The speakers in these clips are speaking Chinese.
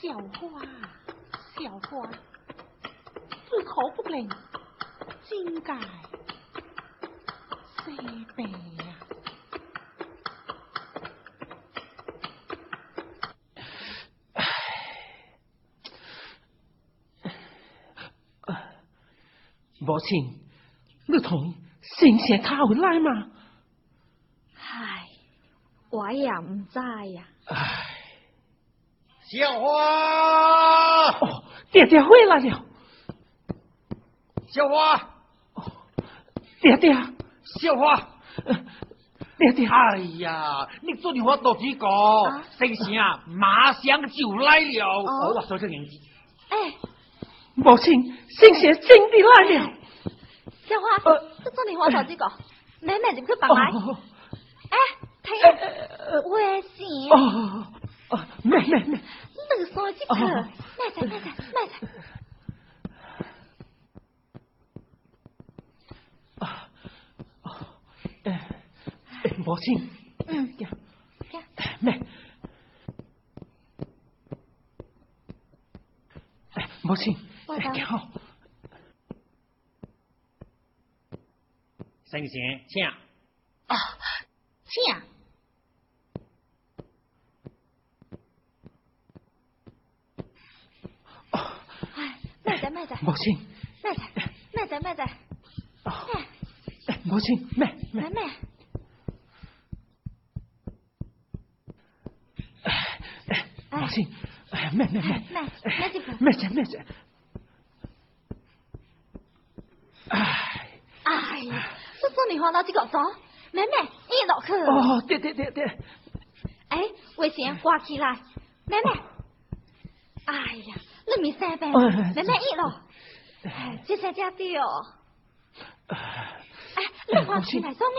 小花，小花，自可不灵，真该谁悲呀？母亲，你同先生他回来吗？唉，我也唔知呀。唉，小花，哦，爹爹回来了。小花，爹爹，小花，爹爹，哎呀，你做电话到几个？星星啊，马上就来了。哦。我说这年纪，哎，母亲，星星真的来了。小花，呃这做你话到几个，妹妹就去帮来。哦哎，听，危险！哦哦，妹妹妹，你说这个，哦。妹仔妹仔妹仔，啊哦，哎哎，母亲，嗯，呀。呀。哎妹，哎，母亲，我知哎好，先生，请。啊，请。哎，妹仔妹仔。母亲，妹仔妹仔妹仔，母亲，妹妹妹，妹，哎，母亲，哎，妹妹妹哎，妹妹这个，妹姐妹姐，哎，哎呀，这做你话到这个说，妹妹一落去。哦，对对对对，哎，危险，挂起来，妹妹。哎呀，你咪生病，哎妹妹一落，哎，这才叫对哦。哎，你挂起来做咩？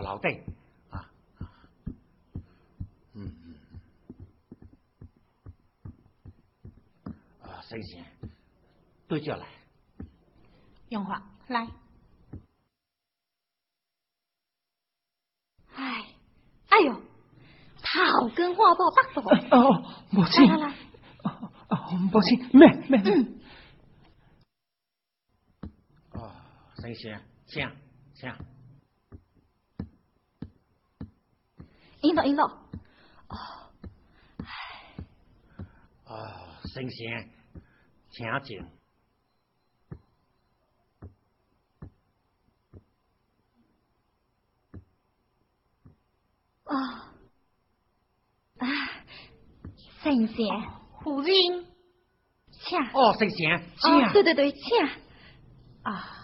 就到楼顶啊。啊嗯嗯。啊，先生，对叫来。用话来，哎，哎呦，头跟花宝北度。哦，母亲，来来来，哦哦，母亲，妹妹，嗯，哦，先生，请请。引导引导。哦，先生，请进。哦，啊，先生，夫人，请。哦，先生，哦，请。对对对，请。啊，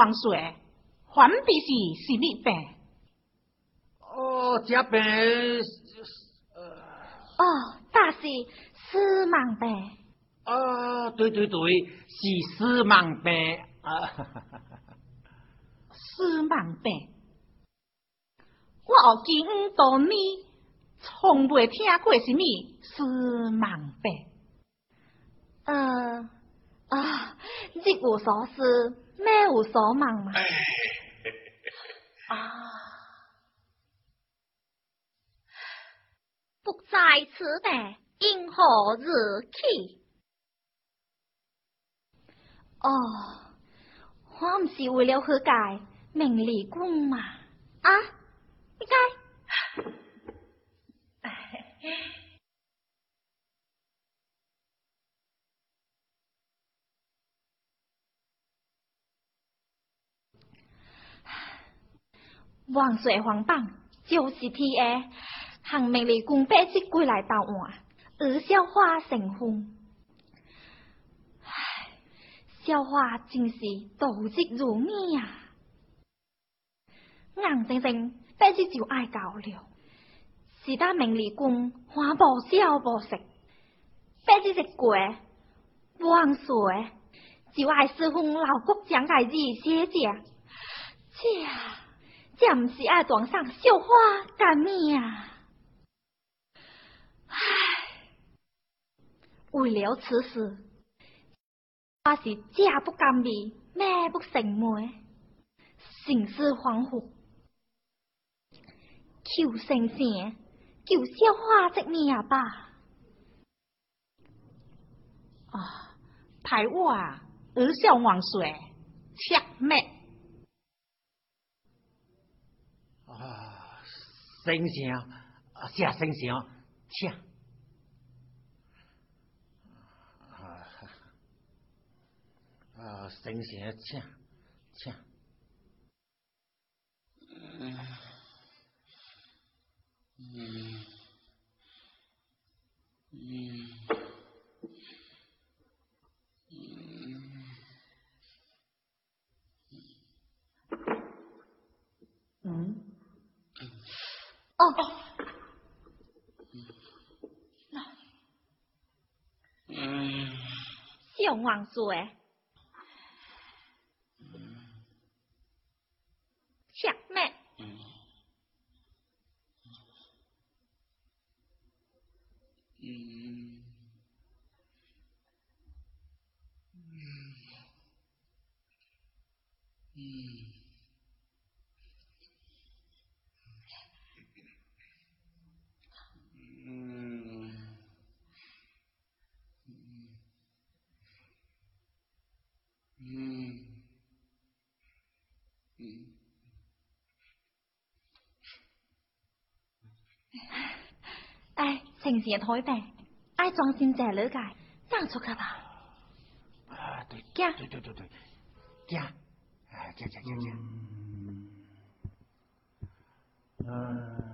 王水，还必是什么病？哦，这病，哦，大是死亡病。啊，对对对，是死亡病啊，死亡病。我学咁多年，从未听过什么死亡病。呃，啊，日无所思，夜无所望嘛。啊，不在此地，因何日去？哦，我唔是为了去解名利宫嘛？啊，你解？王水皇榜就是天下行名利宫八只归来投案，而笑话成婚。唉，笑话真是度日如年啊！硬生生八只就爱搞了，是得名利宫花无笑无食，八只食过王水就爱师傅老国讲嘅字写着，这。这唔是爱床上绣花干咩啊？唉，为了此事，我是家不甘味，咩不成媒，心思恍惚，求神仙，求绣花这咩吧？啊，台我儿小王水，切咩？啊，神仙啊，下神仙请啊啊，神仙请请。嗯嗯嗯嗯，哦。哦，嗯小王水，吃咩？嗯嗯嗯嗯嗯哎，城市台病，爱装先借女界，让出去吧。啊，对，惊。对对对对，惊，哎，惊惊惊惊，嗯。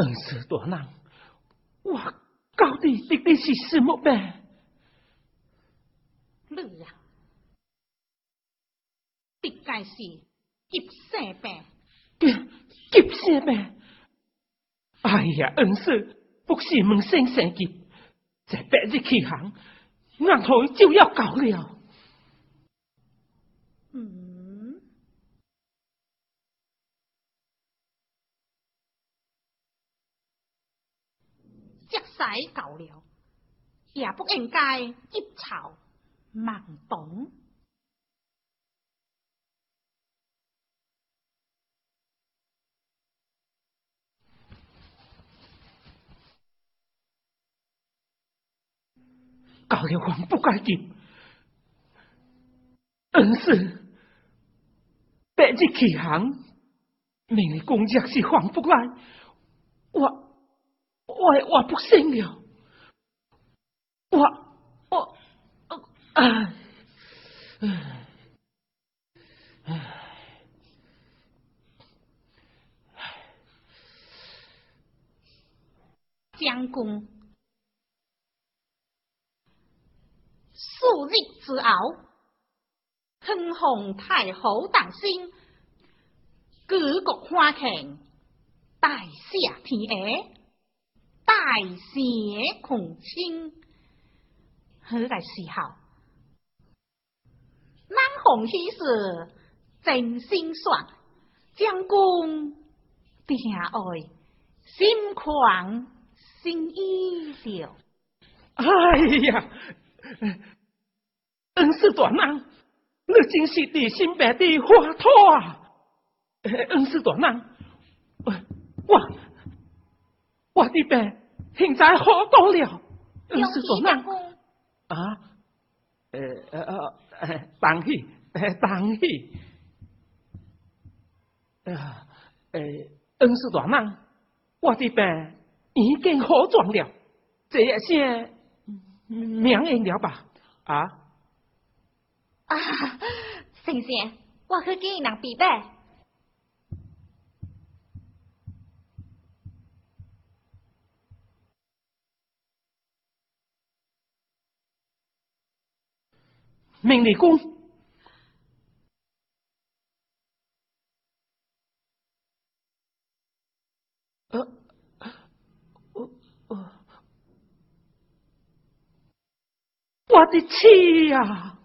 恩师大人，我到底得的是什么病？你啊，的该是急性病。急急性病？哎呀，恩师，不是问先生急，在白日起行，俺头就要搞了。使够了，也不应该一朝盲动。搞了还不该紧，恩师，白日起航，明日公爵是黄不来，我。我我不信了，我我唉唉。唉，将军，数日之后，天皇太后诞生，举国欢庆，大赦天下。大谢孔亲，好个时候，南红喜事真心爽，将军听爱心狂心意了。哎呀，恩师大人，你真是地心白地花土啊！恩师大人，我我的病。现在好多了，恩师大人啊，呃呃呃，当喜，当喜，呃呃，恩师大人，我的病已经好转了，这一些名应了吧？啊？啊，先生，我去给你拿笔呗。命理公，呃，我我我的气呀！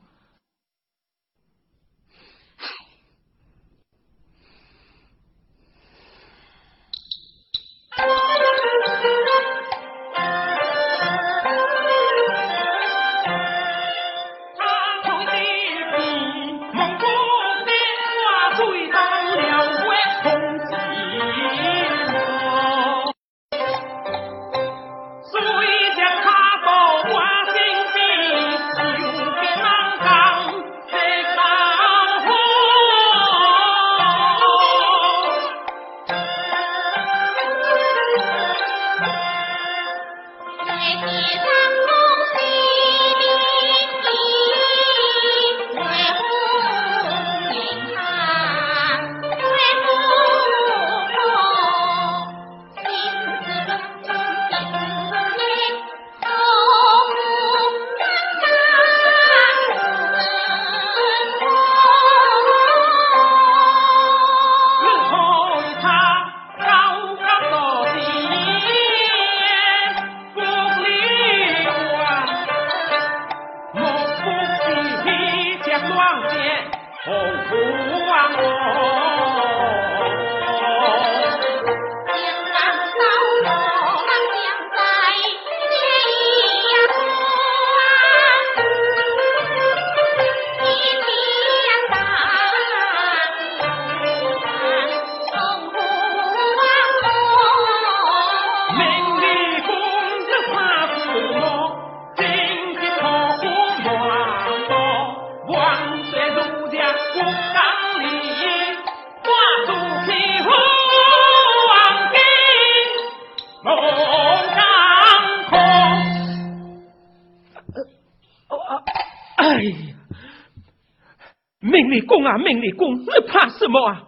命你功，你怕什么啊？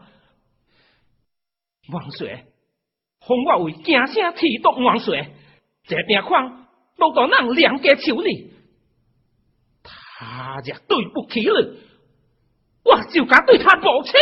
王水，封我为家乡提督王水，这边况都到让两家求你，他也对不起你，我就敢对他报清。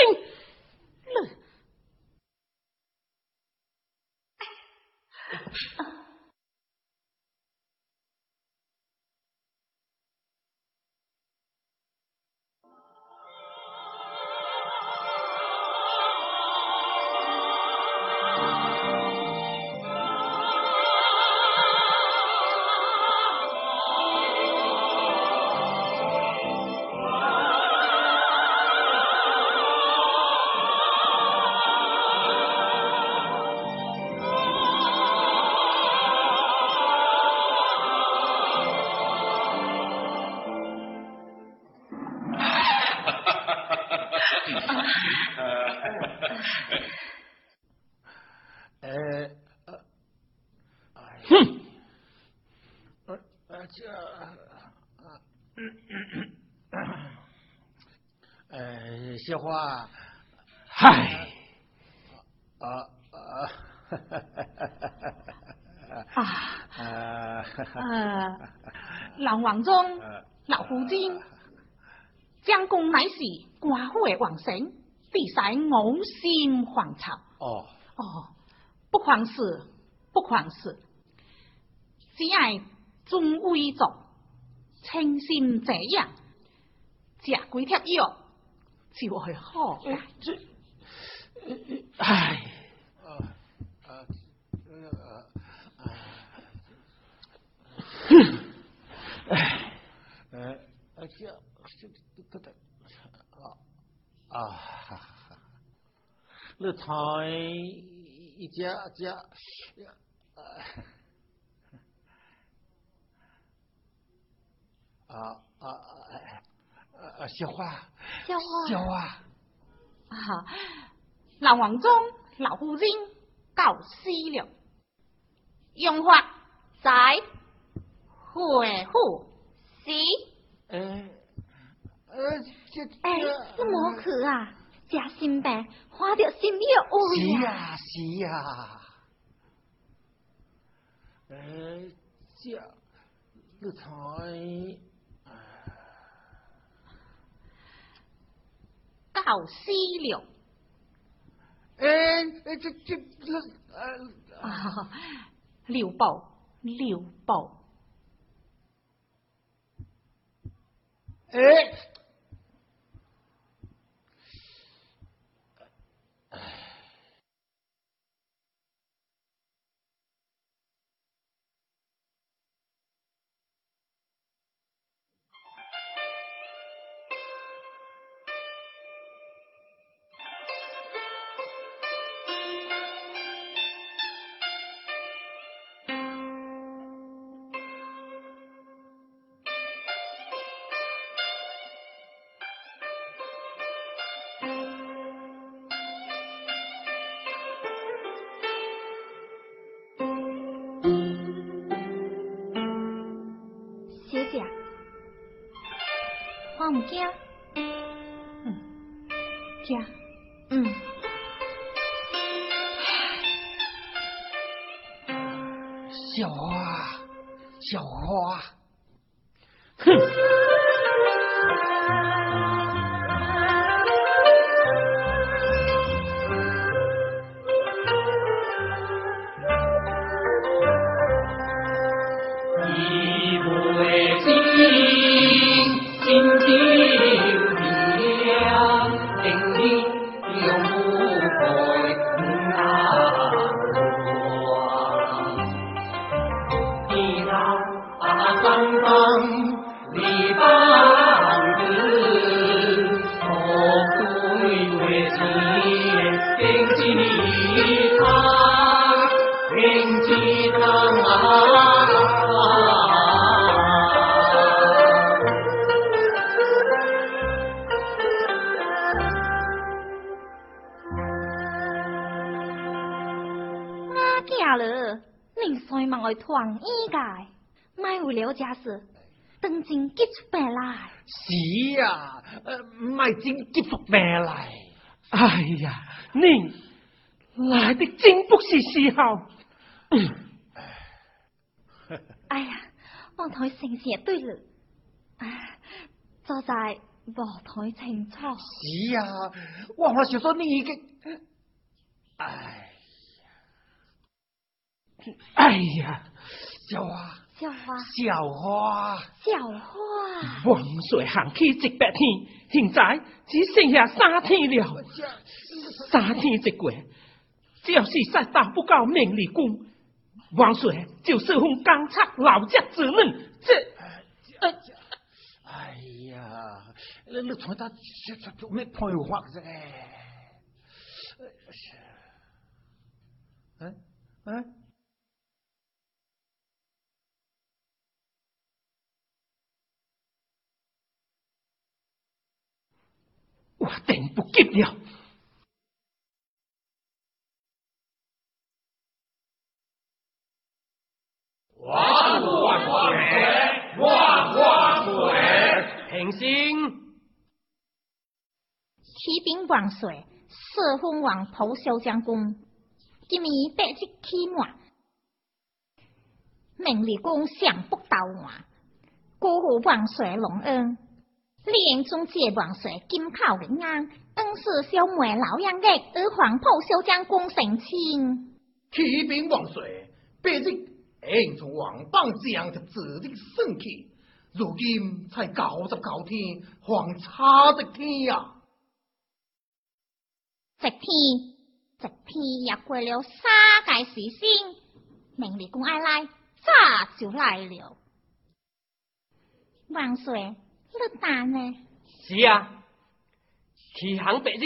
小花，嗨，啊啊，啊，呃，老王宗，老夫君，将公乃是寡妇的王神，必使我心惶潮。哦。哦，不妨事，不妨事，只爱尊威作，清心这样，食几贴药。就会好。这，唉，哼，唉，呃，这这这这，啊啊，你猜一家家，啊啊啊！小花，小啊，啊，老王中，老夫人，告死了。用法在回复是，呃呃，这哎，是无去啊，食心病，花着心里的乌是呀。呀是呀，呃，这你猜，告西了。哎哎这这这呃啊，六宝，六宝，哎。家事，等真急出病来。是呀，呃，唔系真结福命嚟。哎呀，你来的真不是时候。嗯 哎呀，望台成事对了，唉，就在无台清楚。是呀，我我想说你已经，哎呀，哎呀，小花，小花，小花，小花，王水行去一百天，现在只剩下三天了。三天一过，只要是再达不到命里宫，王水就受封刚察老家之任。这，呃，哎呀，那那从他这这做咩配法啫？嗯嗯。我等不及了。万万岁！万万岁！平心，启禀万岁，四封王头小将军，今年八日期满，明理公上不到岸，辜负万岁隆恩。连中借王岁金靠人安，恩师小妹老杨的而黄埔小将功成亲。启禀王岁，八日应从王榜将就指定升起，如今才九十九天，还差一天呀、一天一天也过了三界时星，明日公爱来，早就来了。王岁，你打呢？是啊，其行八日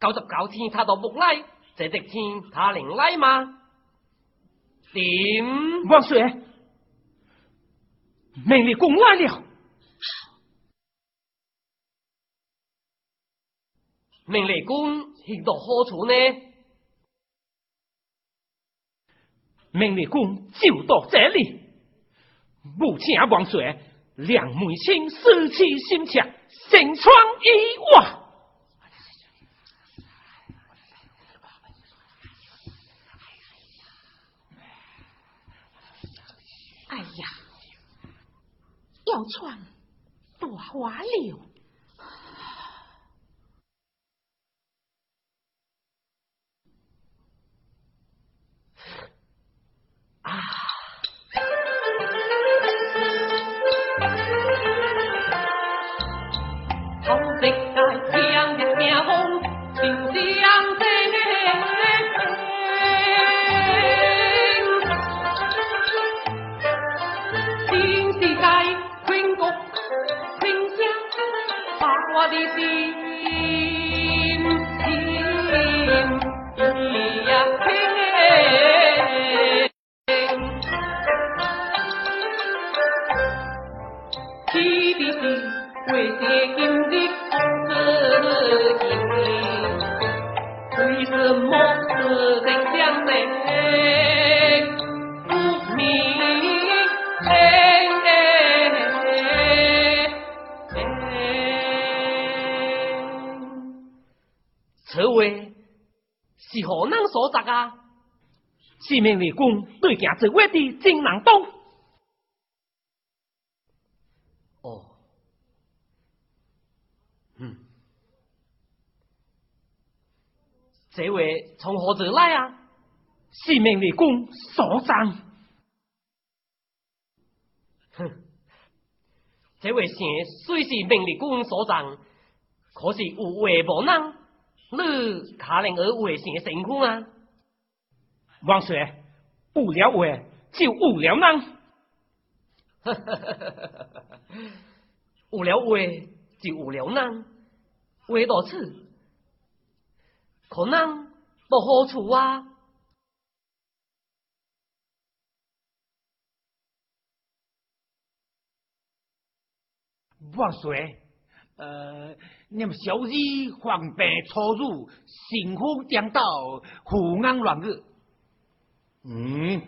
九十九天，他都不来，这一天他能来吗？点？王水，命令公来了。明理公去到何处呢？明日公就到这里，母亲王岁，两妹亲思气心切，成窗意外。哎呀，要穿多花柳。是命为公对行这位的金囊东。哦，嗯，这位从何而来啊？是命为公所长。哼，这位姓虽是命李公所长，可是有话无能，你可能而为姓成功啊？王水，无聊话就无聊人，无聊话就无聊人，话到此，可能无好处啊？王水，呃，你们小日黄白错入，幸福颠倒，胡言乱语。Mm.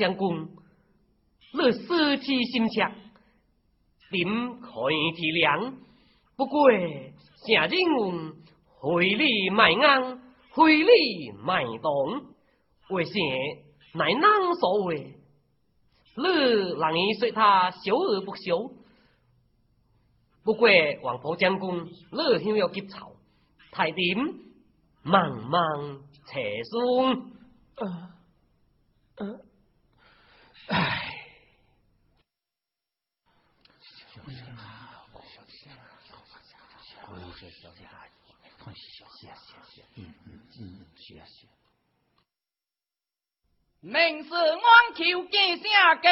将军，你思气心切，点可以体谅。不过，下人问回礼卖硬，回礼卖动，为甚乃能所为？你让伊说他小而不小。不过，王婆将军，你想要急躁，太点茫茫车松。呃呃。唉，明是安求见下嘅，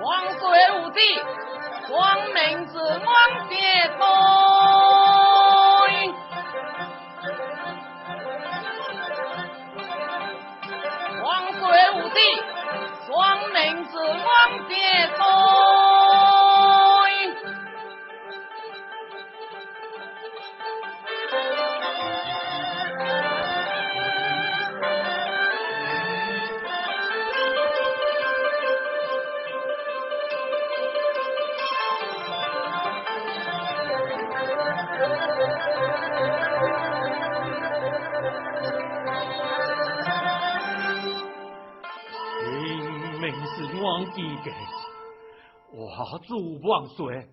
王水无忌，王明是安接待。别哭记嘅，我主万岁，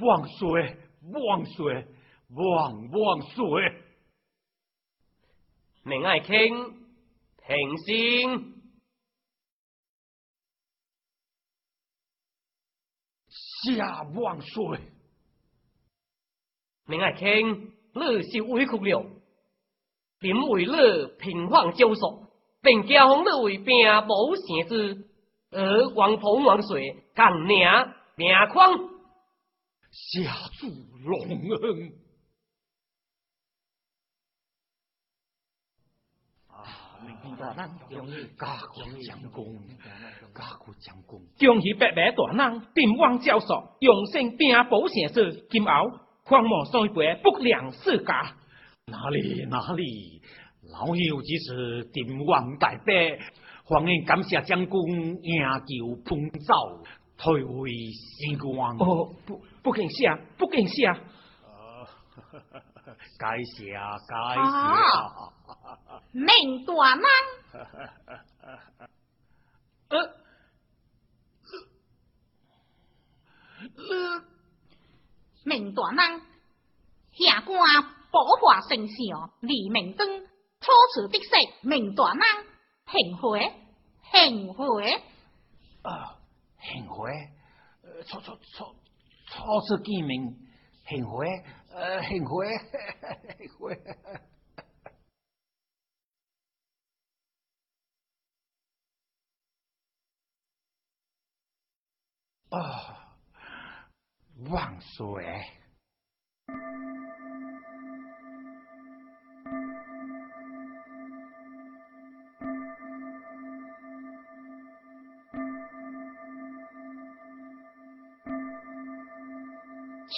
万岁，万岁，万万岁！明爱卿，平心。下万岁！明爱卿，你是委屈了，因为你平反教唆，并加封你为兵部县知，而王鹏王岁更名名宽，下主隆恩。家国将功，家国将功，恭喜伯伯大人，定王教授，永生兵保先生，今后狂魔衰败，不良世家。哪里哪里，老友只是定王大伯，欢迎感谢将军赢球奔走，退回新关。哦，不不敬谢，不敬谢。该谢该谢。明大人，呃，呃明大人，下官保化圣上，李明灯，初次的识明大人，幸会，幸会。啊，幸会，初初初初次见面，幸会，呃，幸会，幸会。啊，万岁！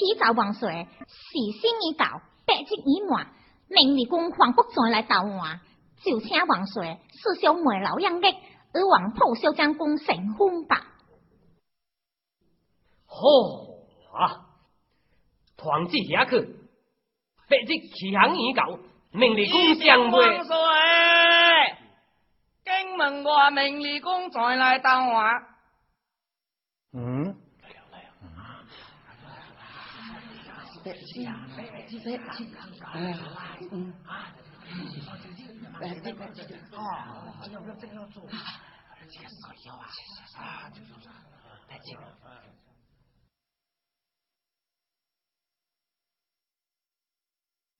启奏万岁，时辰已到，百日已满，明日公黄不再来到我，就请万岁赐小妹老杨的，而王普小将功成婚吧。好啊！团子下去，白日启航已到，明日公相会。万岁！京门外明日公再来到我。嗯。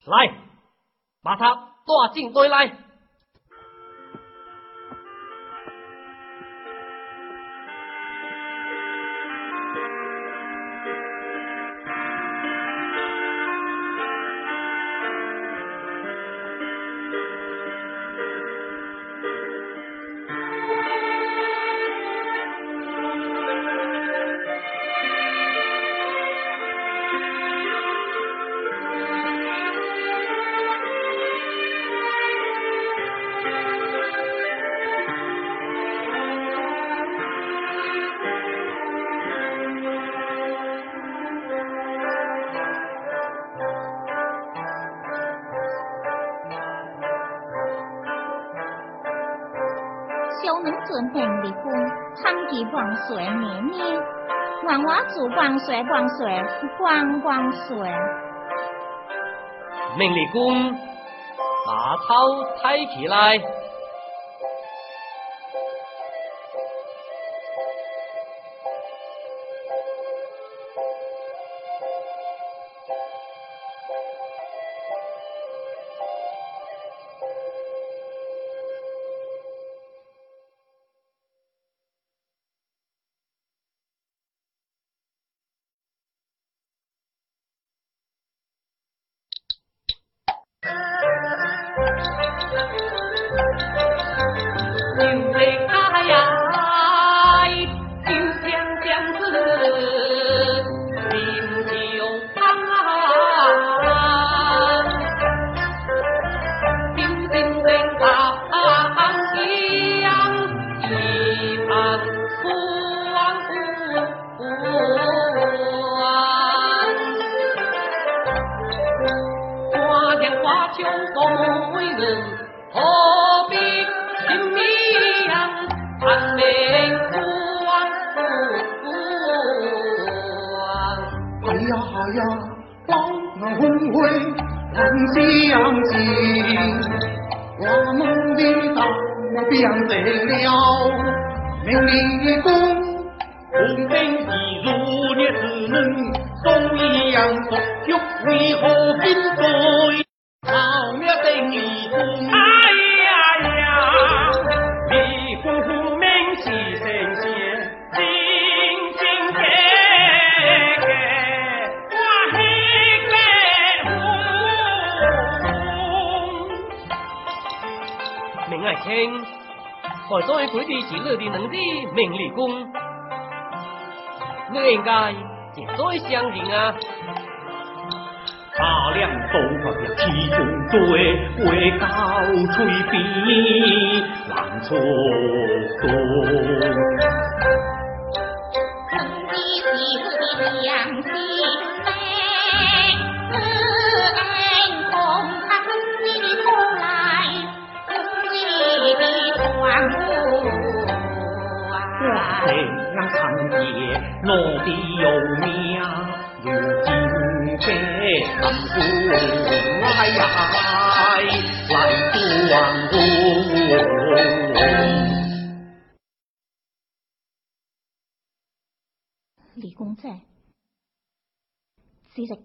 来，把他带进队来。万岁万岁万万岁。明立功，把头抬起来。Thank you. 我作为鬼地极乐的能力命理功，你应该也再相信啊！大量都放了其中对，为高吹笔浪出动。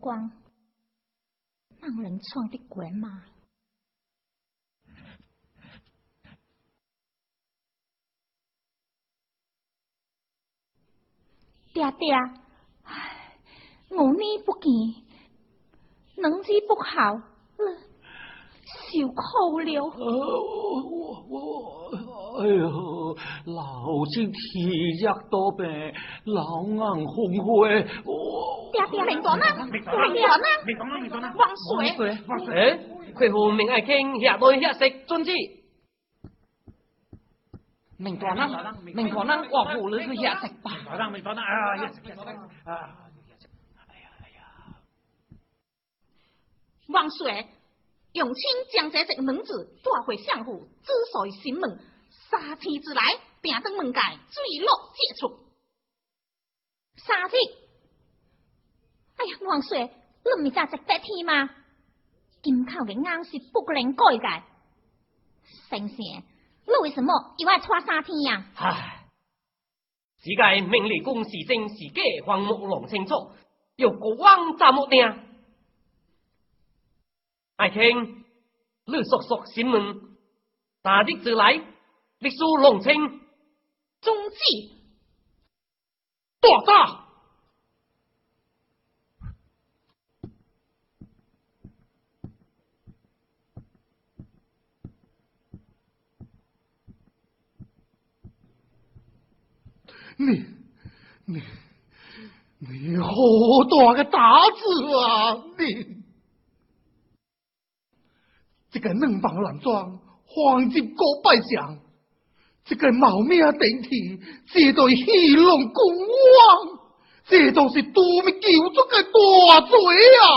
光，让人创的鬼马？爹爹，唉，我呢不见，能知不好了，受苦了。我我哎呦，老身体弱多病，老眼昏花。爹爹，明？明？明水，王水，明爱卿下对下食，遵旨。明明食吧？啊！哎呀哎呀！王水，用清将这只门子带回相府，知随心门，三天之内，便登门界坠落解除。三天？哎呀，王水，你唔是值得天吗？金口嘅硬是不能改嘅，神仙。你为什么又爱拖三天呀？唉，只该命理公是正是假，还木龙清楚，有国王怎么定？爱卿，你叔叔询问，大日之来，历史龙清，中计大大。你你你好大个大字啊！你这个能帮男装，黄金国拜相，这个冒名顶替，这对戏龙公王，这都是多么救足个大罪啊！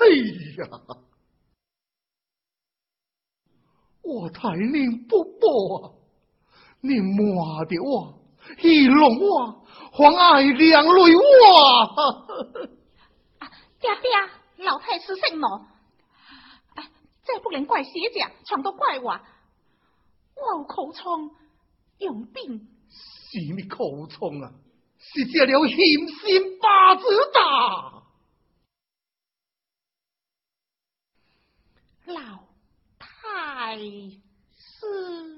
哎呀，我太宁不薄啊！你骂的我，戏弄我，还爱两泪我。爹爹，老太师姓罗，哎，这不能怪写者，全都怪我。我有口疮，用病。是你口疮啊？是这了险心八字打。老太师。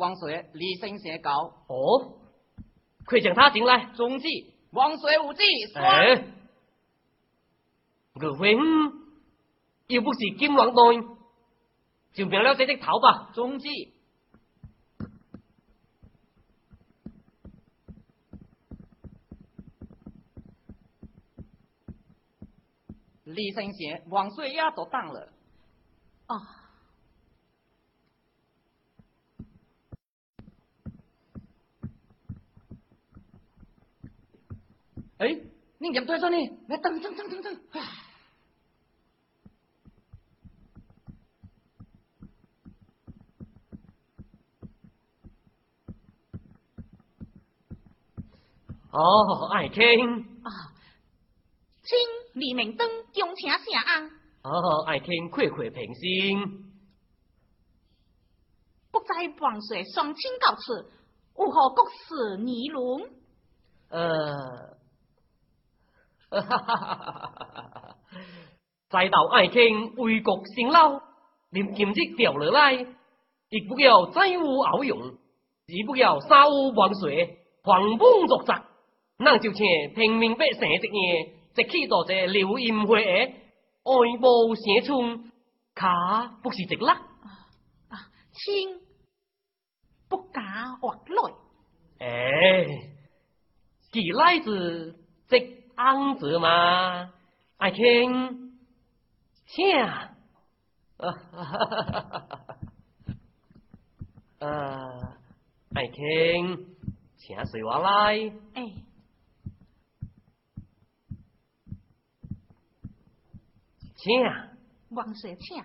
王水，李生写稿。哦，快请他进来。中计，王水无忌。哎，二位，又不是金王队，就命了这只头吧。中计，李生贤，王水也都当了。哦。Ôi, ai Thiên Trinh 啊，请 mình, 城谢安。哦，爱听快快平心 xẻ ăn. 双亲 ai Thiên 论？呃 再到爱卿为国辛劳，连今日掉落来，亦不要再无熬用，亦不要杀无万岁，狂风作战，那就请平民百姓一夜，即去到这流阴会爱慕相冲，卡不是直啦？啊，亲，不敢活来。哎。既来子即安子嘛？爱卿，请，呃，呃，爱卿，请随我来。哎，请，王水请。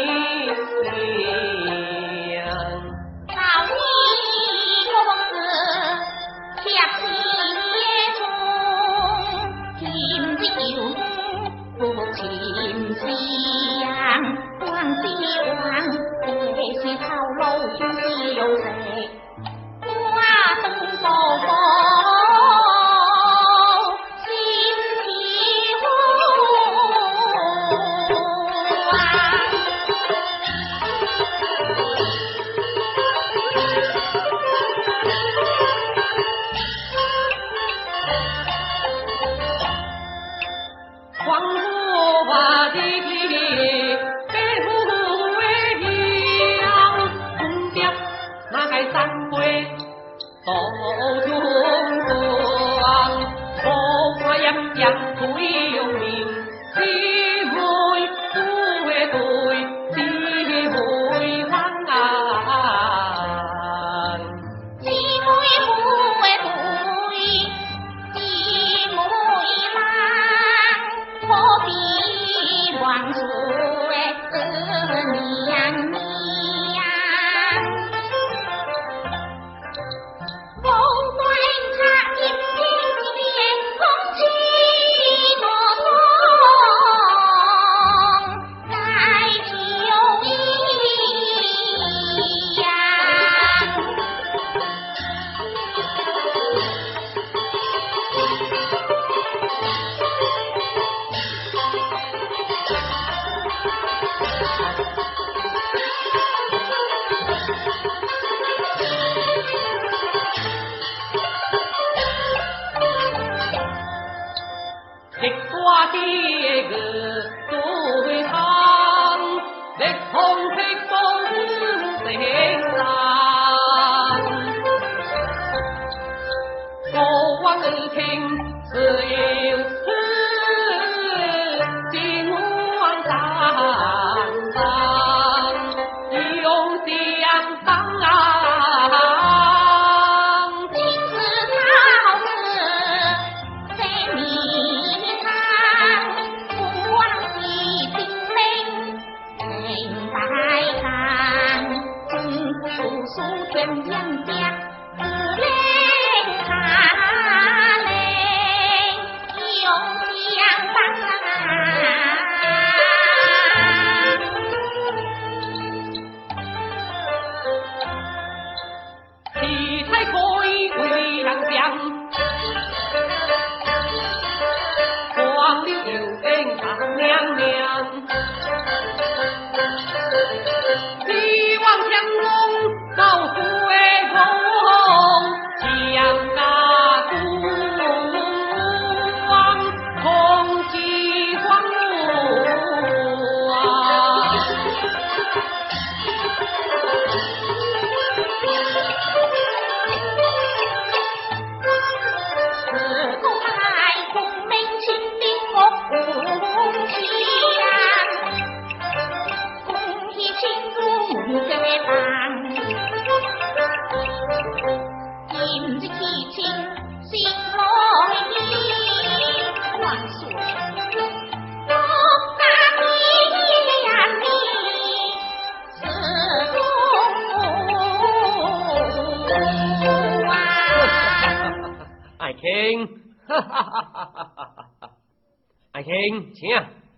爱卿，请。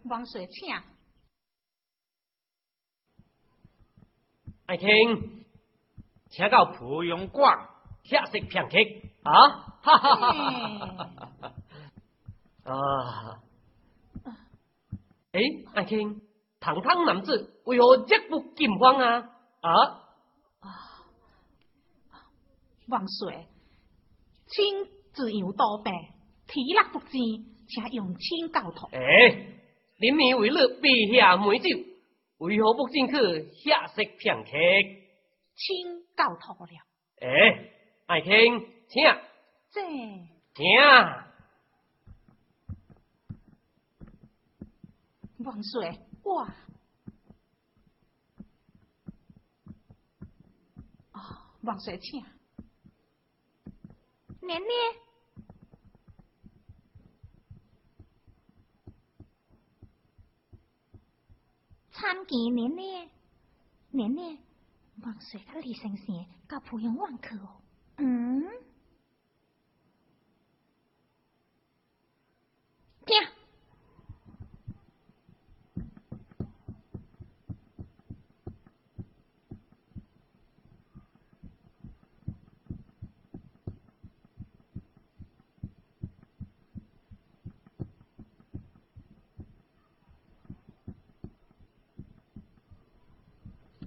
王水请。爱卿，请到蒲阳馆吃食片刻啊！哈哈哈！啊！哎，爱卿，堂堂男子为何这不惊慌啊？啊！啊！王水，请自由多病，体力不支，请用请教托。哎，林明为了陛下美酒，为何不进去下食片刻？请教徒了。哎，爱卿，请。这。请。王水，哇！哦，王水请。年年，参见奶奶，奶奶，王水甲李先生到蒲阳湾去哦。嗯，听。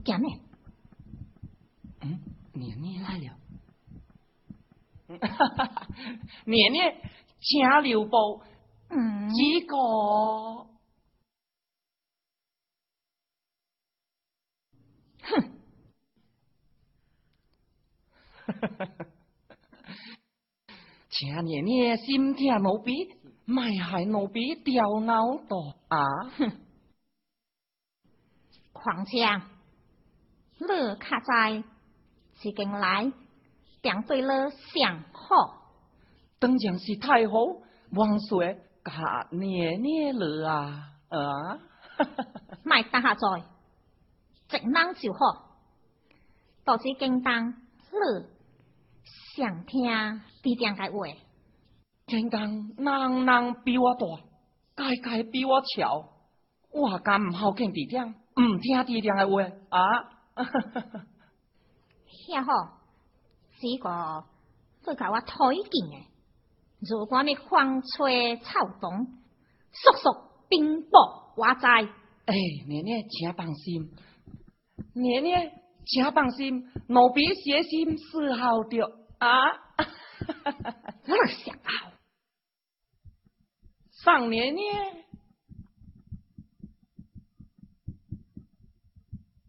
讲呢？嗯，年年来了。哈哈，年年请留步。嗯，几个？哼！哈哈哈哈请年年心痛奴婢，卖害奴婢掉脑袋啊！哼！况且。乐卡在是近来点对了上好，当然是太好，王岁甲年年了啊啊！卖等下在，直人就好，导致京当乐想听地点个话，京当人人比我大，该该比我巧，我敢唔好听地点，唔听地点个话啊！哈哈哈！哈，遐好，这个会甲我推荐诶。如果你风吹草动，速速冰雹我知。哎，年年请放心，年年请放心，奴婢写信伺候着啊！哈哈哈！我想好，上年年。